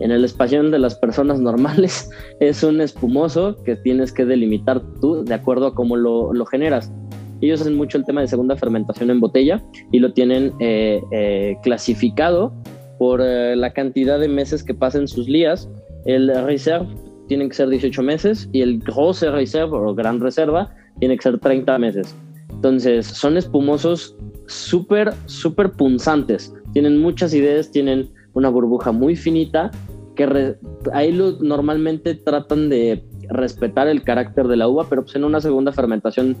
Speaker 2: En el espacio de las personas normales es un espumoso que tienes que delimitar tú de acuerdo a cómo lo, lo generas. Ellos hacen mucho el tema de segunda fermentación en botella y lo tienen eh, eh, clasificado por la cantidad de meses que pasen sus lías. El reserve tiene que ser 18 meses y el grosse reserve o gran reserva tiene que ser 30 meses. Entonces, son espumosos súper, súper punzantes. Tienen muchas ideas, tienen una burbuja muy finita que ahí normalmente tratan de respetar el carácter de la uva, pero pues en una segunda fermentación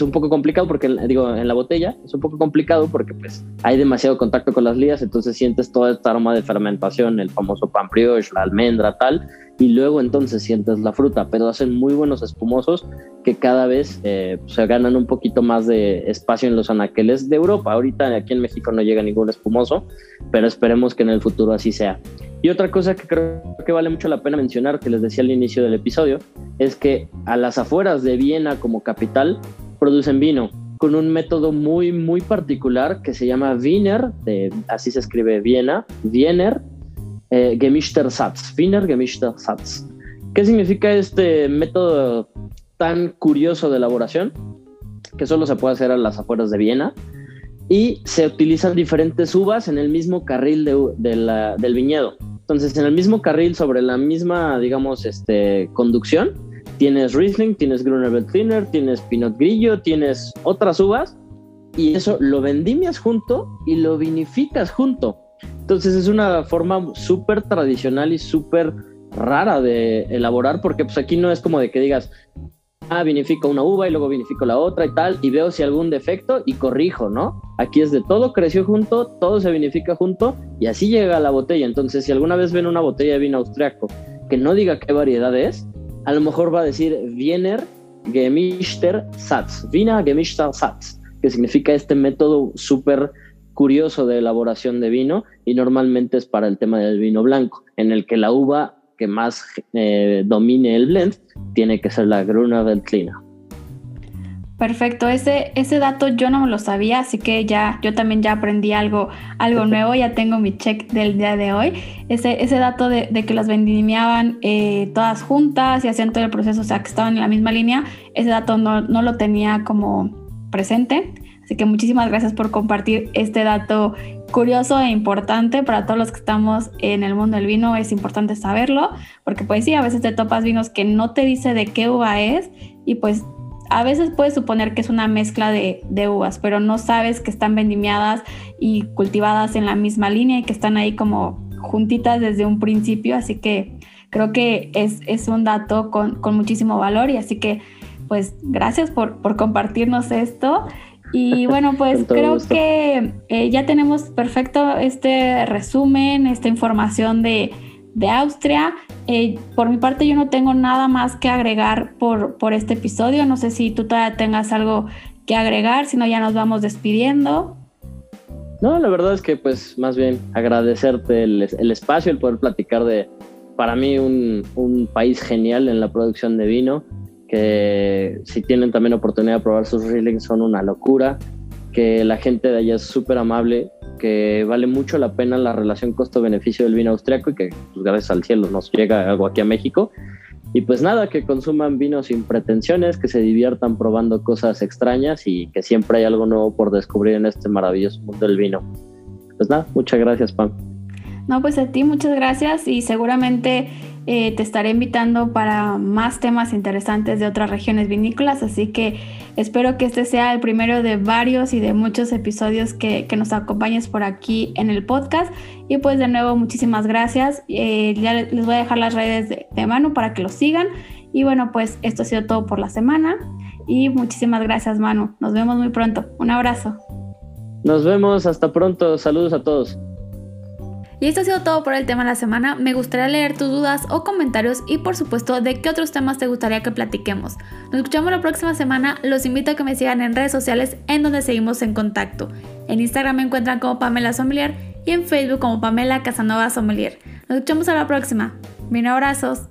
Speaker 2: es un poco complicado porque, digo, en la botella es un poco complicado porque pues hay demasiado contacto con las lías, entonces sientes toda esta aroma de fermentación, el famoso pan brioche, la almendra, tal, y luego entonces sientes la fruta, pero hacen muy buenos espumosos que cada vez eh, se ganan un poquito más de espacio en los anaqueles de Europa. Ahorita aquí en México no llega ningún espumoso, pero esperemos que en el futuro así sea. Y otra cosa que creo que vale mucho la pena mencionar, que les decía al inicio del episodio, es que a las afueras de Viena como capital producen vino con un método muy, muy particular que se llama Wiener, así se escribe Viena, Wiener eh, Gemischter Satz, Wiener Gemischter Satz. ¿Qué significa este método tan curioso de elaboración? Que solo se puede hacer a las afueras de Viena y se utilizan diferentes uvas en el mismo carril del viñedo. Entonces, en el mismo carril, sobre la misma, digamos, este, conducción, tienes Riesling, tienes Gruner Veltliner, tienes Pinot Grillo, tienes otras uvas, y eso lo vendimias junto y lo vinificas junto. Entonces, es una forma súper tradicional y súper rara de elaborar, porque pues aquí no es como de que digas, ah, vinifico una uva y luego vinifico la otra y tal, y veo si algún defecto y corrijo, ¿no? Aquí es de todo creció junto, todo se vinifica junto y así llega a la botella. Entonces, si alguna vez ven una botella de vino austriaco que no diga qué variedad es, a lo mejor va a decir Wiener Gemischter Satz, Wiener Gemischter Satz, que significa este método súper curioso de elaboración de vino y normalmente es para el tema del vino blanco, en el que la uva que más eh, domine el blend tiene que ser la Gruner Veltliner.
Speaker 1: Perfecto, ese, ese dato yo no me lo sabía, así que ya yo también ya aprendí algo, algo nuevo, ya tengo mi check del día de hoy. Ese, ese dato de, que las vendimiaban eh, todas juntas y hacían todo el proceso, o sea, que estaban en la misma línea, ese dato no, no lo tenía como presente. Así que muchísimas gracias por compartir este dato curioso e importante para todos los que estamos en el mundo del vino. Es importante saberlo porque pues sí, a veces te topas vinos que no te dice de qué uva es y pues a veces puedes suponer que es una mezcla de, uvas, pero no sabes que están vendimiadas y cultivadas en la misma línea y que están ahí como juntitas desde un principio. Así que creo que es, es un dato con, con, muchísimo valor y así que pues gracias por, por compartirnos esto. Y bueno, pues creo que eh, ya tenemos perfecto este resumen, esta información de, Austria. Eh, por mi parte yo no tengo nada más que agregar por, por este episodio. No sé si tú todavía tengas algo que agregar, si no ya nos vamos despidiendo.
Speaker 2: No, la verdad es que pues más bien agradecerte el, el espacio, el poder platicar de, para mí, un, un país genial en la producción de vino que si tienen también oportunidad de probar sus reelings son una locura, que la gente de allá es súper amable, que vale mucho la pena la relación costo-beneficio del vino austriaco y que pues, gracias al cielo nos llega algo aquí a México. Y pues nada, que consuman vino sin pretensiones, que se diviertan probando cosas extrañas y que siempre hay algo nuevo por descubrir en este maravilloso mundo del vino. Pues nada, muchas gracias, Pam.
Speaker 1: No, pues a ti muchas gracias y seguramente eh, te estaré invitando para más temas interesantes de otras regiones vinícolas, así que espero que este sea el primero de varios y de muchos episodios que, nos acompañes por aquí en el podcast. Y pues de nuevo, muchísimas gracias. Eh, ya les voy a dejar las redes de, de Manu para que lo sigan. Y bueno, pues esto ha sido todo por la semana. Y muchísimas gracias, Manu. Nos vemos muy pronto. Un abrazo.
Speaker 2: Nos vemos, hasta pronto. Saludos a todos.
Speaker 1: Y esto ha sido todo por el tema de la semana. Me gustaría leer tus dudas o comentarios y por supuesto de qué otros temas te gustaría que platiquemos. Nos escuchamos la próxima semana. Los invito a que me sigan en redes sociales en donde seguimos en contacto. En Instagram me encuentran como Pamela Sommelier y en Facebook como Pamela Casanova Sommelier. Nos escuchamos a la próxima. Mil abrazos.